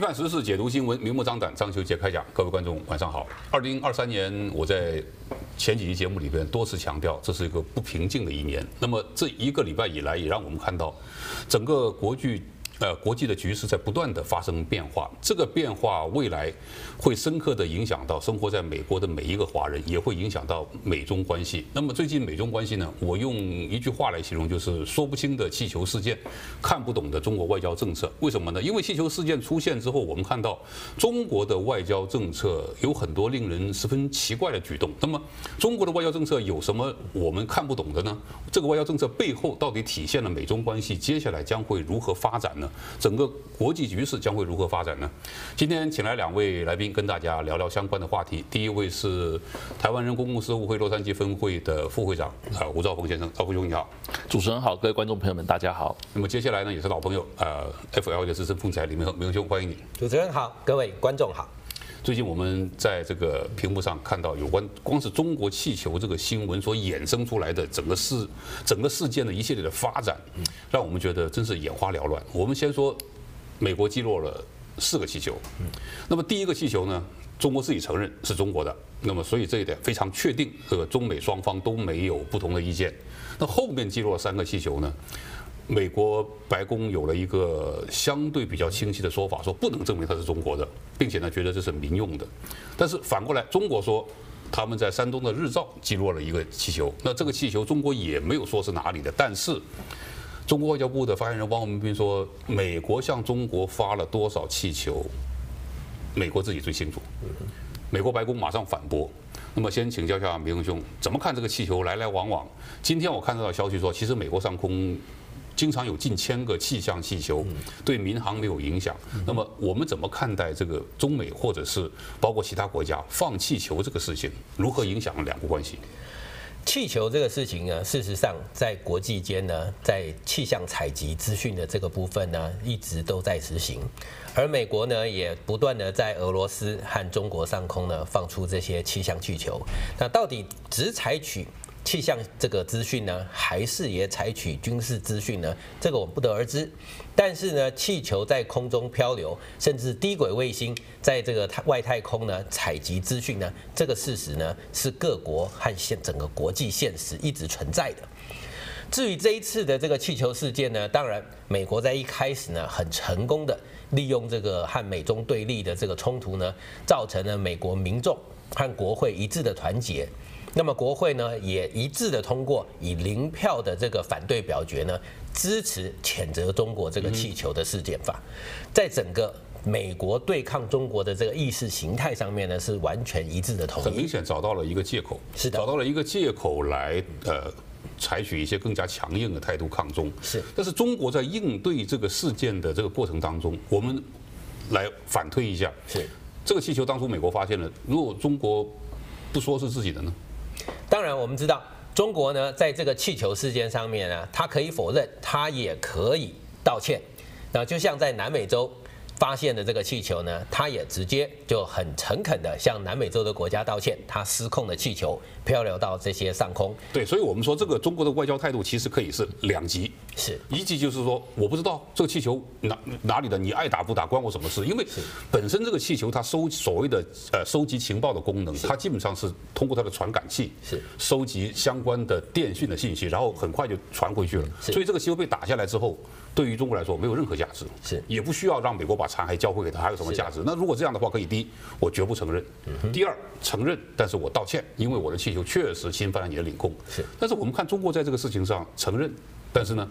看时事，解读新闻，明目张胆。张秋杰开讲，各位观众晚上好。二零二三年，我在前几期节目里边多次强调，这是一个不平静的一年。那么这一个礼拜以来，也让我们看到整个国剧。呃，国际的局势在不断的发生变化，这个变化未来会深刻的影响到生活在美国的每一个华人，也会影响到美中关系。那么最近美中关系呢，我用一句话来形容，就是说不清的气球事件，看不懂的中国外交政策。为什么呢？因为气球事件出现之后，我们看到中国的外交政策有很多令人十分奇怪的举动。那么中国的外交政策有什么我们看不懂的呢？这个外交政策背后到底体现了美中关系接下来将会如何发展呢？整个国际局势将会如何发展呢？今天请来两位来宾跟大家聊聊相关的话题。第一位是台湾人公共事务会洛杉矶分会的副会长啊，吴兆峰先生，兆峰兄你好。主持人好，各位观众朋友们大家好。那么接下来呢，也是老朋友啊，FL 的资深风采李明恒，明兄欢迎你。主持人好，各位观众好。最近我们在这个屏幕上看到有关光是中国气球这个新闻所衍生出来的整个事整个事件的一系列的发展，让我们觉得真是眼花缭乱。我们先说，美国击落了四个气球，那么第一个气球呢，中国自己承认是中国的，那么所以这一点非常确定，这个中美双方都没有不同的意见。那后面击落三个气球呢？美国白宫有了一个相对比较清晰的说法，说不能证明它是中国的，并且呢觉得这是民用的。但是反过来，中国说他们在山东的日照击落了一个气球，那这个气球中国也没有说是哪里的。但是中国外交部的发言人汪文斌说，美国向中国发了多少气球，美国自己最清楚。美国白宫马上反驳。那么先请教一下明兄，怎么看这个气球来来往往？今天我看到的消息说，其实美国上空。经常有近千个气象气球，对民航没有影响。那么我们怎么看待这个中美或者是包括其他国家放气球这个事情，如何影响两国关系？气球这个事情呢，事实上在国际间呢，在气象采集资讯的这个部分呢，一直都在执行。而美国呢，也不断的在俄罗斯和中国上空呢放出这些气象气球。那到底只采取？气象这个资讯呢，还是也采取军事资讯呢？这个我们不得而知。但是呢，气球在空中漂流，甚至低轨卫星在这个太外太空呢采集资讯呢，这个事实呢是各国和现整个国际现实一直存在的。至于这一次的这个气球事件呢，当然美国在一开始呢很成功的利用这个和美中对立的这个冲突呢，造成了美国民众和国会一致的团结。那么国会呢也一致的通过以零票的这个反对表决呢，支持谴责中国这个气球的事件法，在整个美国对抗中国的这个意识形态上面呢，是完全一致的同意。很明显找到了一个借口，是的，找到了一个借口来呃采取一些更加强硬的态度抗中。是，但是中国在应对这个事件的这个过程当中，我们来反推一下，是这个气球当初美国发现了，如果中国不说是自己的呢？当然，我们知道中国呢，在这个气球事件上面呢，他可以否认，他也可以道歉。那就像在南美洲。发现的这个气球呢，他也直接就很诚恳的向南美洲的国家道歉，他失控的气球漂流到这些上空。对，所以我们说这个中国的外交态度其实可以是两极，是一极就是说我不知道这个气球哪哪里的，你爱打不打关我什么事？因为本身这个气球它收所谓的呃收集情报的功能，它基本上是通过它的传感器是收集相关的电讯的信息，然后很快就传回去了。所以这个气球被打下来之后。对于中国来说没有任何价值，是也不需要让美国把残骸交回给他，还有什么价值？那如果这样的话，可以第一，我绝不承认；第二，承认，但是我道歉，因为我的气球确实侵犯了你的领空。是，但是我们看中国在这个事情上承认，但是呢？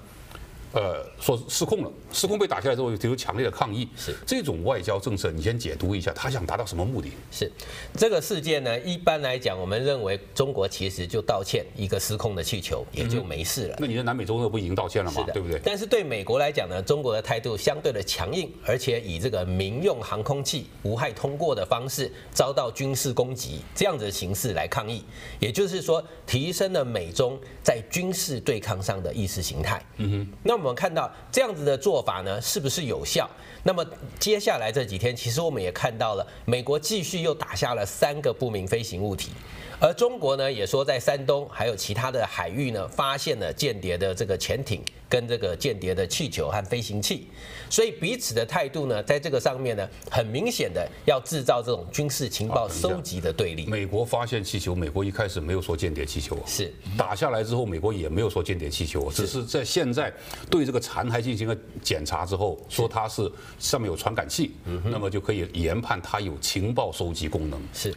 呃，说失控了，失控被打下来之后，提出强烈的抗议。是这种外交政策，你先解读一下，他想达到什么目的？是这个事件呢？一般来讲，我们认为中国其实就道歉一个失控的气球，也就没事了。嗯、那你在南美洲那不已经道歉了吗？对不对？但是对美国来讲呢，中国的态度相对的强硬，而且以这个民用航空器无害通过的方式遭到军事攻击这样子的形式来抗议，也就是说，提升了美中在军事对抗上的意识形态。嗯哼，那。我们看到这样子的做法呢，是不是有效？那么接下来这几天，其实我们也看到了，美国继续又打下了三个不明飞行物体，而中国呢也说在山东还有其他的海域呢，发现了间谍的这个潜艇跟这个间谍的气球和飞行器，所以彼此的态度呢，在这个上面呢，很明显的要制造这种军事情报收集的对立。美国发现气球，美国一开始没有说间谍气球，是。打下来之后，美国也没有说间谍气球，只是在现在对这个残骸进行了检查之后，说它是上面有传感器，那么就可以研判它有情报收集功能。是。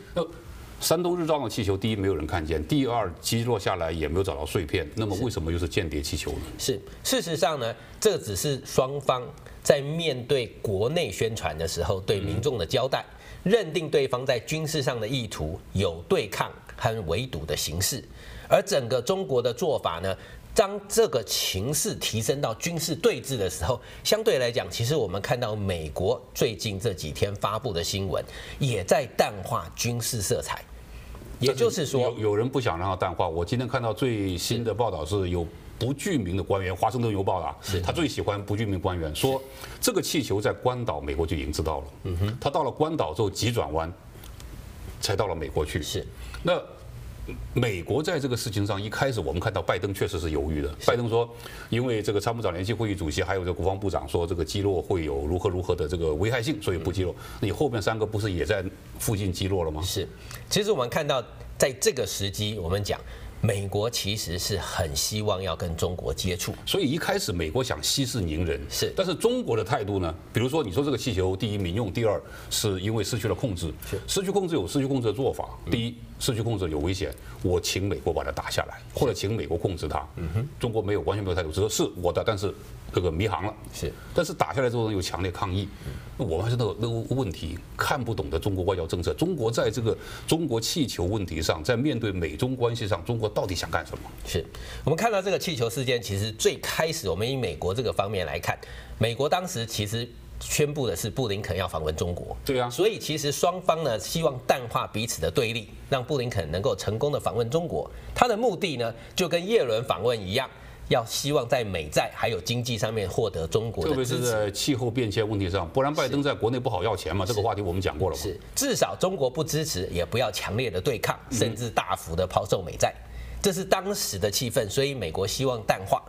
山东日照的气球，第一没有人看见，第二击落下来也没有找到碎片，那么为什么又是间谍气球呢？是，事实上呢，这只是双方在面对国内宣传的时候对民众的交代，认定对方在军事上的意图有对抗和围堵的形式，而整个中国的做法呢，当这个情势提升到军事对峙的时候，相对来讲，其实我们看到美国最近这几天发布的新闻，也在淡化军事色彩。也就是说，有有人不想让它淡化。我今天看到最新的报道是有不具名的官员，《华盛顿邮报》的，是他最喜欢不具名官员说，这个气球在关岛，美国就已经知道了。嗯哼，他到了关岛之后急转弯，才到了美国去。是，那。美国在这个事情上，一开始我们看到拜登确实是犹豫的。拜登说，因为这个参谋长联席会议主席还有这个国防部长说，这个击落会有如何如何的这个危害性，所以不击落。你后面三个不是也在附近击落了吗？是，其实我们看到在这个时机，我们讲。美国其实是很希望要跟中国接触，所以一开始美国想息事宁人，是。但是中国的态度呢？比如说，你说这个气球，第一民用，第二是因为失去了控制，失去控制有失去控制的做法。第一，失去控制有危险，我请美国把它打下来，或者请美国控制它。嗯哼，中国没有完全没有态度，只说是我的，但是。这个迷航了，是，但是打下来之后呢，有强烈抗议。那我们还是那个那个问题，看不懂的中国外交政策。中国在这个中国气球问题上，在面对美中关系上，中国到底想干什么？是我们看到这个气球事件，其实最开始我们以美国这个方面来看，美国当时其实宣布的是布林肯要访问中国，对啊，所以其实双方呢希望淡化彼此的对立，让布林肯能够成功的访问中国。他的目的呢，就跟耶伦访问一样。要希望在美债还有经济上面获得中国特别是在气候变迁问题上，不然拜登在国内不好要钱嘛。这个话题我们讲过了嘛。是，至少中国不支持，也不要强烈的对抗，甚至大幅的抛售美债，这是当时的气氛。所以美国希望淡化。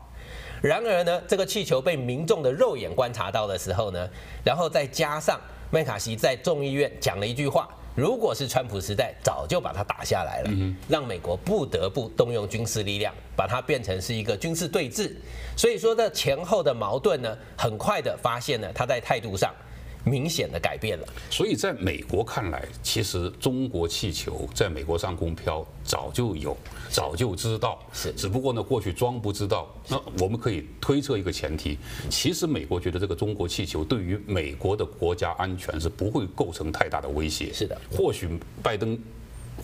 然而呢，这个气球被民众的肉眼观察到的时候呢，然后再加上麦卡锡在众议院讲了一句话。如果是川普时代，早就把它打下来了，让美国不得不动用军事力量，把它变成是一个军事对峙。所以说，这前后的矛盾呢，很快的发现了他在态度上。明显的改变了，所以在美国看来，其实中国气球在美国上空飘早就有，早就知道，是，只不过呢过去装不知道。那我们可以推测一个前提，其实美国觉得这个中国气球对于美国的国家安全是不会构成太大的威胁。是的，或许拜登。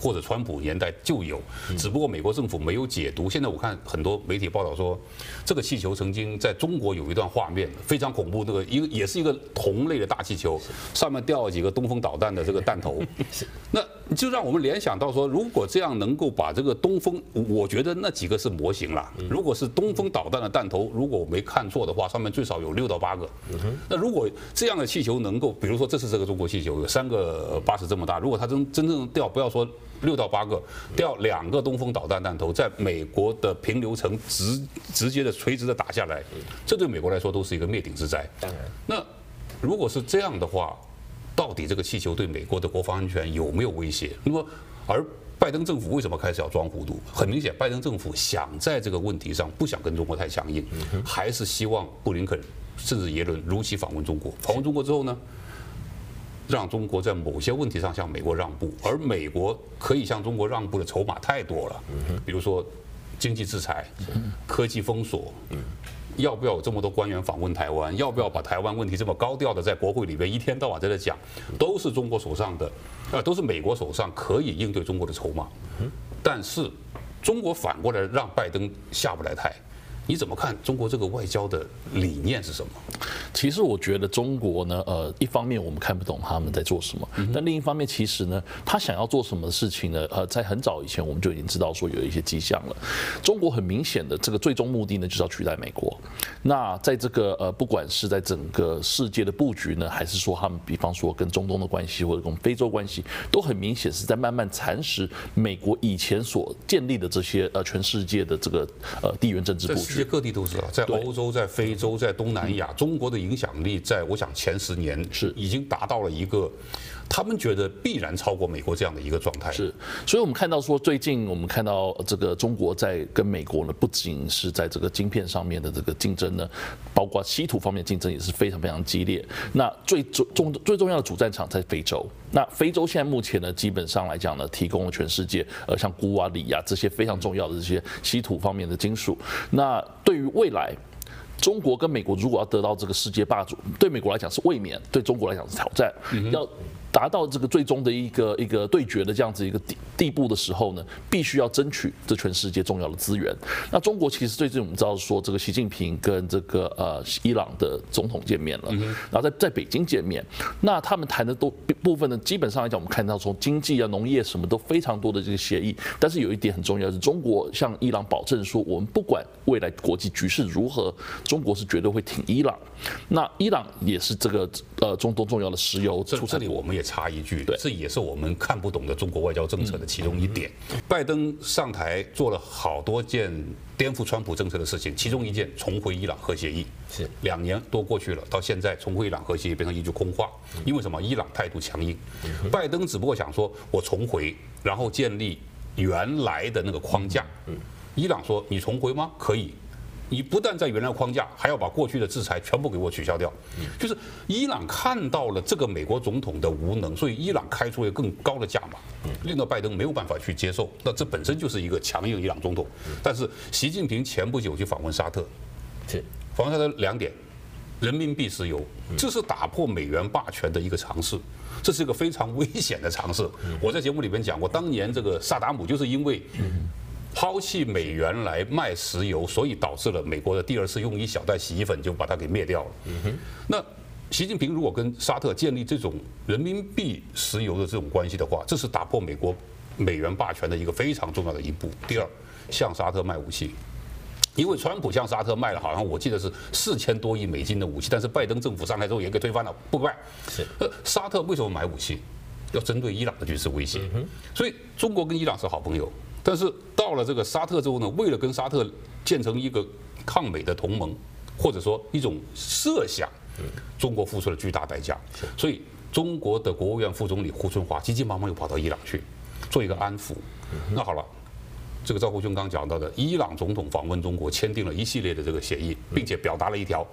或者川普年代就有，只不过美国政府没有解读。现在我看很多媒体报道说，这个气球曾经在中国有一段画面非常恐怖，这个一个也是一个同类的大气球，上面掉了几个东风导弹的这个弹头。那就让我们联想到说，如果这样能够把这个东风，我觉得那几个是模型了。如果是东风导弹的弹头，如果我没看错的话，上面最少有六到八个。那如果这样的气球能够，比如说这是这个中国气球有三个八十这么大，如果它真真正掉，不要说。六到八个，掉两个东风导弹弹头，在美国的平流层直直接的垂直的打下来，这对美国来说都是一个灭顶之灾。当然，那如果是这样的话，到底这个气球对美国的国防安全有没有威胁？那么，而拜登政府为什么开始要装糊涂？很明显，拜登政府想在这个问题上不想跟中国太强硬，还是希望布林肯甚至耶伦如期访问中国。访问中国之后呢？让中国在某些问题上向美国让步，而美国可以向中国让步的筹码太多了，比如说经济制裁、科技封锁，要不要有这么多官员访问台湾？要不要把台湾问题这么高调的在国会里边一天到晚在这讲？都是中国手上的，呃，都是美国手上可以应对中国的筹码。但是中国反过来让拜登下不来台。你怎么看中国这个外交的理念是什么？其实我觉得中国呢，呃，一方面我们看不懂他们在做什么，但另一方面，其实呢，他想要做什么事情呢？呃，在很早以前我们就已经知道说有一些迹象了。中国很明显的这个最终目的呢，就是要取代美国。那在这个呃，不管是在整个世界的布局呢，还是说他们比方说跟中东的关系或者跟非洲关系，都很明显是在慢慢蚕食美国以前所建立的这些呃全世界的这个呃地缘政治布局。去。世界各地都知道，在欧洲、在非洲、在东南亚，中国的影响力在我想前十年是已经达到了一个。他们觉得必然超过美国这样的一个状态。是，所以我们看到说，最近我们看到这个中国在跟美国呢，不仅是在这个晶片上面的这个竞争呢，包括稀土方面竞争也是非常非常激烈。那最重重最重要的主战场在非洲。那非洲现在目前呢，基本上来讲呢，提供了全世界呃像钴啊、锂啊这些非常重要的这些稀土方面的金属。那对于未来，中国跟美国如果要得到这个世界霸主，对美国来讲是卫冕，对中国来讲是挑战。要达到这个最终的一个一个对决的这样子一个地地步的时候呢，必须要争取这全世界重要的资源。那中国其实最近我们知道说，这个习近平跟这个呃伊朗的总统见面了，然后在在北京见面，那他们谈的都部分呢，基本上来讲，我们看到从经济啊、农业什么都非常多的这个协议。但是有一点很重要是，中国向伊朗保证说，我们不管未来国际局势如何，中国是绝对会挺伊朗。那伊朗也是这个呃中东重要的石油出产国，我们也。插一句，这也是我们看不懂的中国外交政策的其中一点。拜登上台做了好多件颠覆川普政策的事情，其中一件重回伊朗核协议，是两年多过去了，到现在重回伊朗核协议变成一句空话。因为什么？伊朗态度强硬，拜登只不过想说我重回，然后建立原来的那个框架。伊朗说你重回吗？可以。你不但在原来框架，还要把过去的制裁全部给我取消掉，就是伊朗看到了这个美国总统的无能，所以伊朗开出了更高的价码，令到拜登没有办法去接受。那这本身就是一个强硬伊朗总统。但是习近平前不久去访问沙特，是访问沙特两点：人民币石油，这是打破美元霸权的一个尝试，这是一个非常危险的尝试。我在节目里边讲过，当年这个萨达姆就是因为。抛弃美元来卖石油，所以导致了美国的第二次用一小袋洗衣粉就把它给灭掉了。那习近平如果跟沙特建立这种人民币石油的这种关系的话，这是打破美国美元霸权的一个非常重要的一步。第二，向沙特卖武器，因为川普向沙特卖了，好像我记得是四千多亿美金的武器，但是拜登政府上台之后也给推翻了，不卖。是，沙特为什么买武器？要针对伊朗的军事威胁。所以中国跟伊朗是好朋友。但是到了这个沙特之后呢，为了跟沙特建成一个抗美的同盟，或者说一种设想，中国付出了巨大代价。所以中国的国务院副总理胡春华急急忙忙又跑到伊朗去做一个安抚。那好了，这个赵国军刚讲到的，伊朗总统访问中国，签订了一系列的这个协议，并且表达了一条，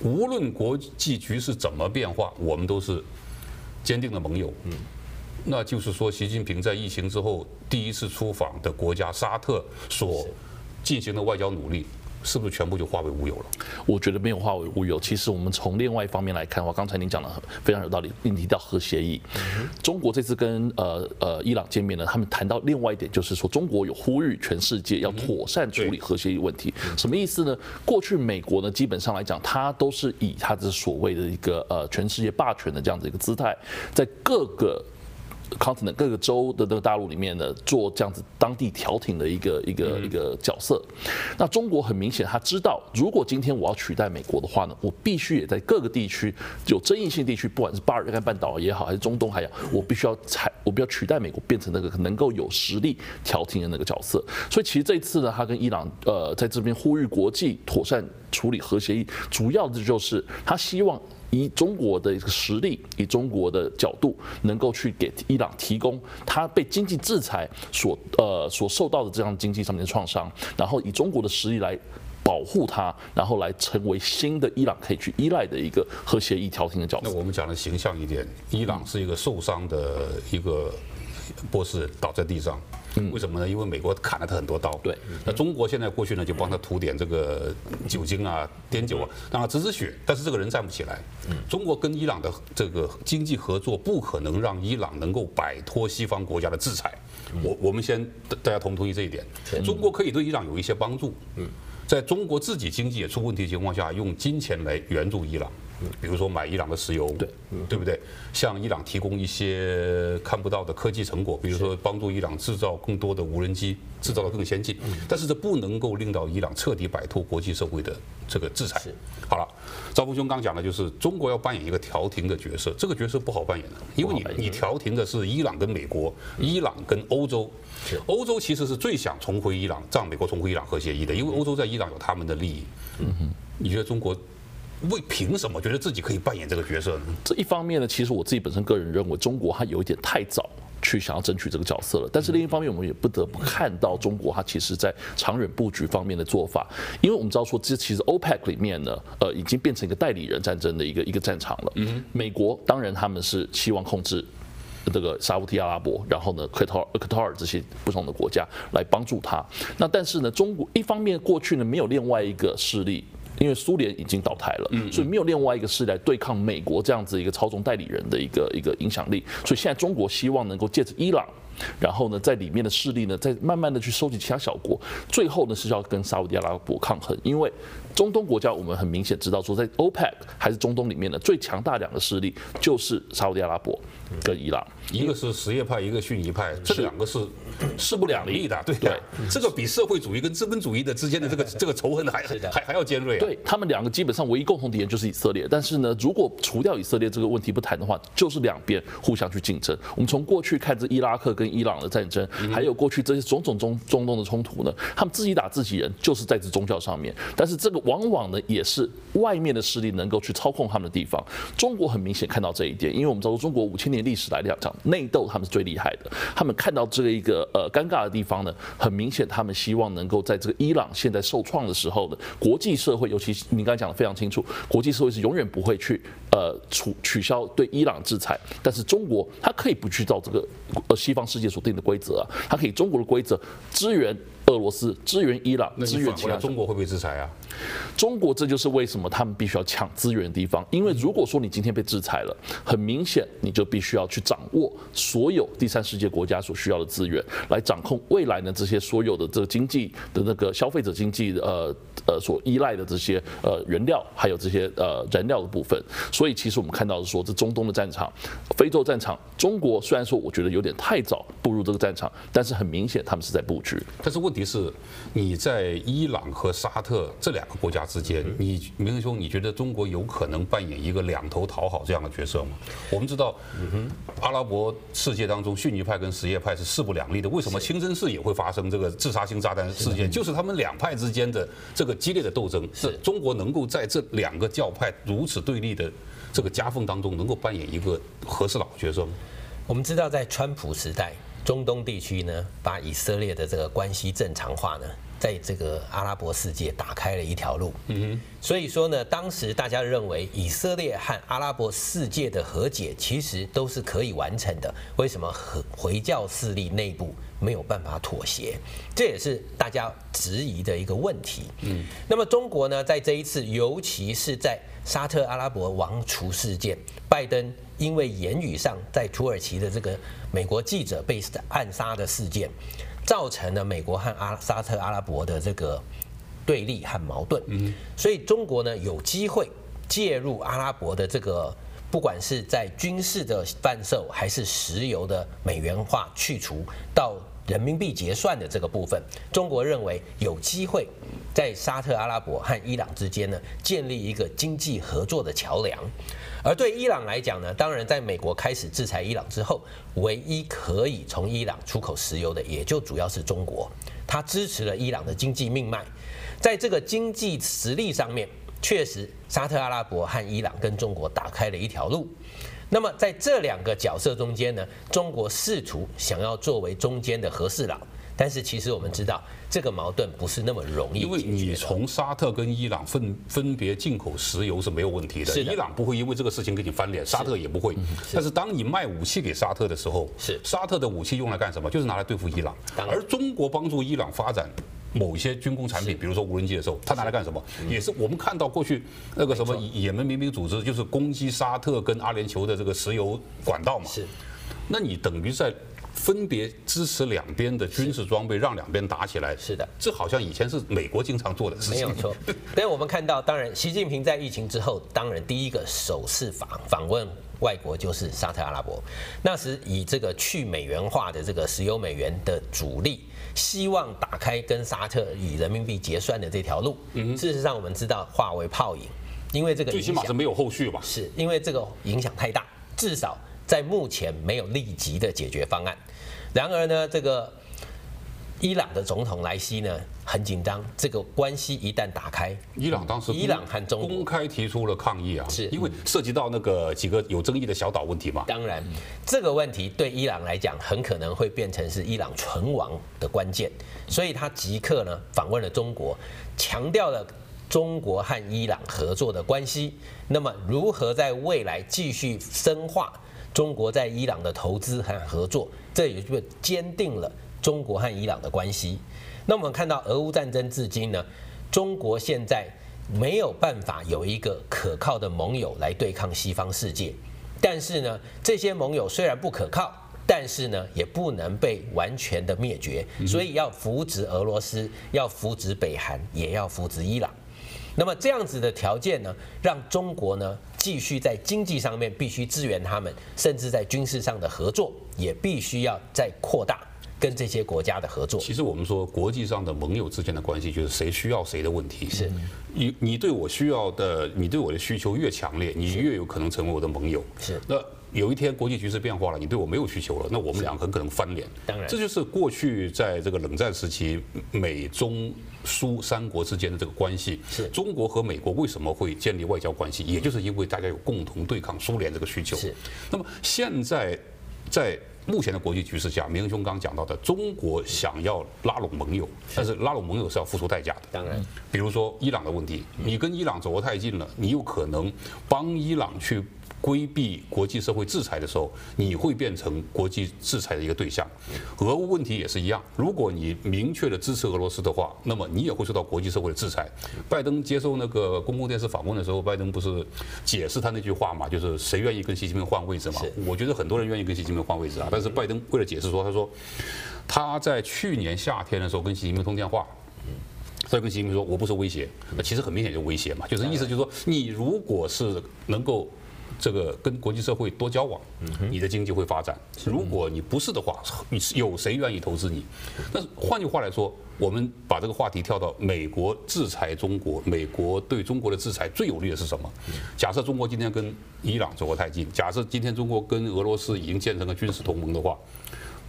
无论国际局势怎么变化，我们都是坚定的盟友。那就是说，习近平在疫情之后第一次出访的国家沙特所进行的外交努力，是不是全部就化为乌有了？我觉得没有化为乌有。其实我们从另外一方面来看的话，刚才您讲的非常有道理。您提到核协议，中国这次跟呃呃伊朗见面呢，他们谈到另外一点，就是说中国有呼吁全世界要妥善处理核协议问题。什么意思呢？过去美国呢，基本上来讲，它都是以它的所谓的一个呃全世界霸权的这样子一个姿态，在各个。Continent 各个州的那个大陆里面呢，做这样子当地调停的一个一个一个角色。那中国很明显，他知道，如果今天我要取代美国的话呢，我必须也在各个地区有争议性地区，不管是巴尔干半岛也好，还是中东还好，我必须要采，我必须要取代美国，变成那个能够有实力调停的那个角色。所以其实这一次呢，他跟伊朗呃在这边呼吁国际妥善处理核协议，主要的就是他希望。以中国的一个实力，以中国的角度，能够去给伊朗提供他被经济制裁所呃所受到的这样经济上面的创伤，然后以中国的实力来保护他，然后来成为新的伊朗可以去依赖的一个核协议调停的角色。那我们讲的形象一点，伊朗是一个受伤的一个博士倒在地上。为什么呢？因为美国砍了他很多刀。对，那中国现在过去呢，就帮他涂点这个酒精啊、碘酒啊，让他止止血。但是这个人站不起来。中国跟伊朗的这个经济合作，不可能让伊朗能够摆脱西方国家的制裁。我我们先大家同不同意这一点？中国可以对伊朗有一些帮助。在中国自己经济也出问题的情况下，用金钱来援助伊朗。比如说买伊朗的石油，对，对不对？向伊朗提供一些看不到的科技成果，比如说帮助伊朗制造更多的无人机，制造的更先进。但是这不能够令到伊朗彻底摆脱国际社会的这个制裁。好了，赵峰兄刚讲的就是中国要扮演一个调停的角色，这个角色不好扮演的，因为你你调停的是伊朗跟美国，伊朗跟欧洲。欧洲其实是最想重回伊朗，让美国重回伊朗核协议的，因为欧洲在伊朗有他们的利益。嗯哼，你觉得中国为凭什么觉得自己可以扮演这个角色呢？这一方面呢，其实我自己本身个人认为，中国它有一点太早去想要争取这个角色了。但是另一方面，我们也不得不看到中国它其实在长远布局方面的做法，因为我们知道说，这其实 OPEC 里面呢，呃，已经变成一个代理人战争的一个一个战场了。嗯，美国当然他们是希望控制。这个沙乌地阿拉伯，然后呢，科塔尔、科塔尔这些不同的国家来帮助他。那但是呢，中国一方面过去呢没有另外一个势力，因为苏联已经倒台了，所以没有另外一个势力来对抗美国这样子一个操纵代理人的一个一个影响力。所以现在中国希望能够借着伊朗，然后呢，在里面的势力呢，再慢慢的去收集其他小国，最后呢是要跟沙乌地阿拉伯抗衡，因为。中东国家，我们很明显知道说，在 OPEC 还是中东里面的最强大两个势力，就是沙乌地阿拉伯跟伊朗，一个是什叶派，一个逊尼派，这两个是势不两立的，对对，这个比社会主义跟资本主义的之间的这个 这个仇恨还还还要尖锐。对他们两个基本上唯一共同敌人就是以色列，但是呢，如果除掉以色列这个问题不谈的话，就是两边互相去竞争。我们从过去看这伊拉克跟伊朗的战争，还有过去这些种种中中东的冲突呢，他们自己打自己人，就是在这宗教上面，但是这个。往往呢，也是外面的势力能够去操控他们的地方。中国很明显看到这一点，因为我们知道中国五千年历史来讲，内斗他们是最厉害的。他们看到这个一个呃尴尬的地方呢，很明显他们希望能够在这个伊朗现在受创的时候呢，国际社会，尤其是你刚才讲的非常清楚，国际社会是永远不会去呃取取消对伊朗制裁，但是中国它可以不去照这个呃西方世界所定的规则啊，它可以中国的规则支援。俄罗斯支援伊朗，支援其他，中国会不会制裁啊？中国这就是为什么他们必须要抢资源的地方。因为如果说你今天被制裁了，很明显你就必须要去掌握所有第三世界国家所需要的资源，来掌控未来呢这些所有的这个经济的那个消费者经济的呃呃所依赖的这些呃原料，还有这些呃燃料的部分。所以其实我们看到的说，这中东的战场、非洲战场，中国虽然说我觉得有点太早步入这个战场，但是很明显他们是在布局。但是问题。其实你在伊朗和沙特这两个国家之间，你明恒兄，你觉得中国有可能扮演一个两头讨好这样的角色吗？我们知道，阿拉伯世界当中逊尼派跟什叶派是势不两立的。为什么清真寺也会发生这个自杀性炸弹事件？就是他们两派之间的这个激烈的斗争。是中国能够在这两个教派如此对立的这个夹缝当中，能够扮演一个和事佬角色吗？我们知道，在川普时代。中东地区呢，把以色列的这个关系正常化呢，在这个阿拉伯世界打开了一条路。嗯哼。所以说呢，当时大家认为以色列和阿拉伯世界的和解其实都是可以完成的。为什么回回教势力内部没有办法妥协？这也是大家质疑的一个问题。嗯。那么中国呢，在这一次，尤其是在沙特阿拉伯王储事件，拜登。因为言语上在土耳其的这个美国记者被暗杀的事件，造成了美国和阿沙特阿拉伯的这个对立和矛盾。嗯，所以中国呢有机会介入阿拉伯的这个，不管是在军事的贩售，还是石油的美元化去除到人民币结算的这个部分，中国认为有机会在沙特阿拉伯和伊朗之间呢建立一个经济合作的桥梁。而对伊朗来讲呢，当然在美国开始制裁伊朗之后，唯一可以从伊朗出口石油的，也就主要是中国。它支持了伊朗的经济命脉，在这个经济实力上面，确实沙特阿拉伯和伊朗跟中国打开了一条路。那么在这两个角色中间呢，中国试图想要作为中间的和事佬。但是其实我们知道，这个矛盾不是那么容易。因为你从沙特跟伊朗分分别进口石油是没有问题的，伊朗不会因为这个事情跟你翻脸，沙特也不会。但是当你卖武器给沙特的时候，是沙特的武器用来干什么？就是拿来对付伊朗。而中国帮助伊朗发展某些军工产品，比如说无人机的时候，他拿来干什么？也是我们看到过去那个什么也门民兵组织，就是攻击沙特跟阿联酋的这个石油管道嘛。是，那你等于在。分别支持两边的军事装备，让两边打起来。是的，这好像以前是美国经常做的事情。没有错。但我们看到，当然，习近平在疫情之后，当然第一个首次访访问外国就是沙特阿拉伯。那时以这个去美元化的这个石油美元的主力，希望打开跟沙特以人民币结算的这条路。嗯，事实上我们知道化为泡影，因为这个最起码是没有后续吧？是因为这个影响太大，至少。在目前没有立即的解决方案。然而呢，这个伊朗的总统莱西呢很紧张，这个关系一旦打开，伊朗当时伊朗和中国公开提出了抗议啊，是因为涉及到那个几个有争议的小岛问题嘛。当然，这个问题对伊朗来讲，很可能会变成是伊朗存亡的关键，所以他即刻呢访问了中国，强调了中国和伊朗合作的关系。那么，如何在未来继续深化？中国在伊朗的投资和合作，这也就坚定了中国和伊朗的关系。那我们看到俄乌战争至今呢，中国现在没有办法有一个可靠的盟友来对抗西方世界。但是呢，这些盟友虽然不可靠，但是呢，也不能被完全的灭绝。所以要扶植俄罗斯，要扶植北韩，也要扶植伊朗。那么这样子的条件呢，让中国呢继续在经济上面必须支援他们，甚至在军事上的合作也必须要再扩大跟这些国家的合作。其实我们说国际上的盟友之间的关系，就是谁需要谁的问题。是，你你对我需要的，你对我的需求越强烈，你越有可能成为我的盟友。是。那有一天国际局势变化了，你对我没有需求了，那我们俩很可能翻脸。当然，这就是过去在这个冷战时期美中苏三国之间的这个关系。是中国和美国为什么会建立外交关系？也就是因为大家有共同对抗苏联这个需求。是。那么现在在目前的国际局势下，明兄刚讲到的，中国想要拉拢盟友，但是拉拢盟友是要付出代价的。当然，比如说伊朗的问题，你跟伊朗走得太近了，你有可能帮伊朗去。规避国际社会制裁的时候，你会变成国际制裁的一个对象。俄乌问题也是一样，如果你明确的支持俄罗斯的话，那么你也会受到国际社会的制裁。拜登接受那个公共电视访问的时候，拜登不是解释他那句话嘛，就是谁愿意跟习近平换位置嘛？我觉得很多人愿意跟习近平换位置啊，但是拜登为了解释说，他说他在去年夏天的时候跟习近平通电话，所以跟习近平说我不是威胁，那其实很明显就威胁嘛，就是意思就是说你如果是能够。这个跟国际社会多交往，你的经济会发展。如果你不是的话，你有谁愿意投资你？那换句话来说，我们把这个话题跳到美国制裁中国，美国对中国的制裁最有利的是什么？假设中国今天跟伊朗走得太近，假设今天中国跟俄罗斯已经建成了军事同盟的话。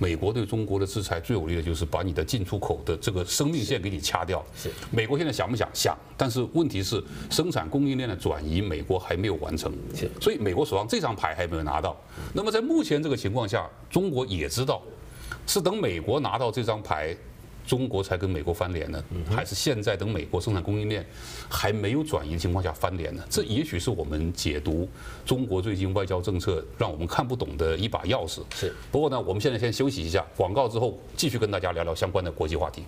美国对中国的制裁最有利的就是把你的进出口的这个生命线给你掐掉。是，美国现在想不想？想，但是问题是生产供应链的转移，美国还没有完成。是，所以美国手上这张牌还没有拿到。那么在目前这个情况下，中国也知道，是等美国拿到这张牌。中国才跟美国翻脸呢，还是现在等美国生产供应链还没有转移的情况下翻脸呢？这也许是我们解读中国最近外交政策让我们看不懂的一把钥匙。是。不过呢，我们现在先休息一下，广告之后继续跟大家聊聊相关的国际话题。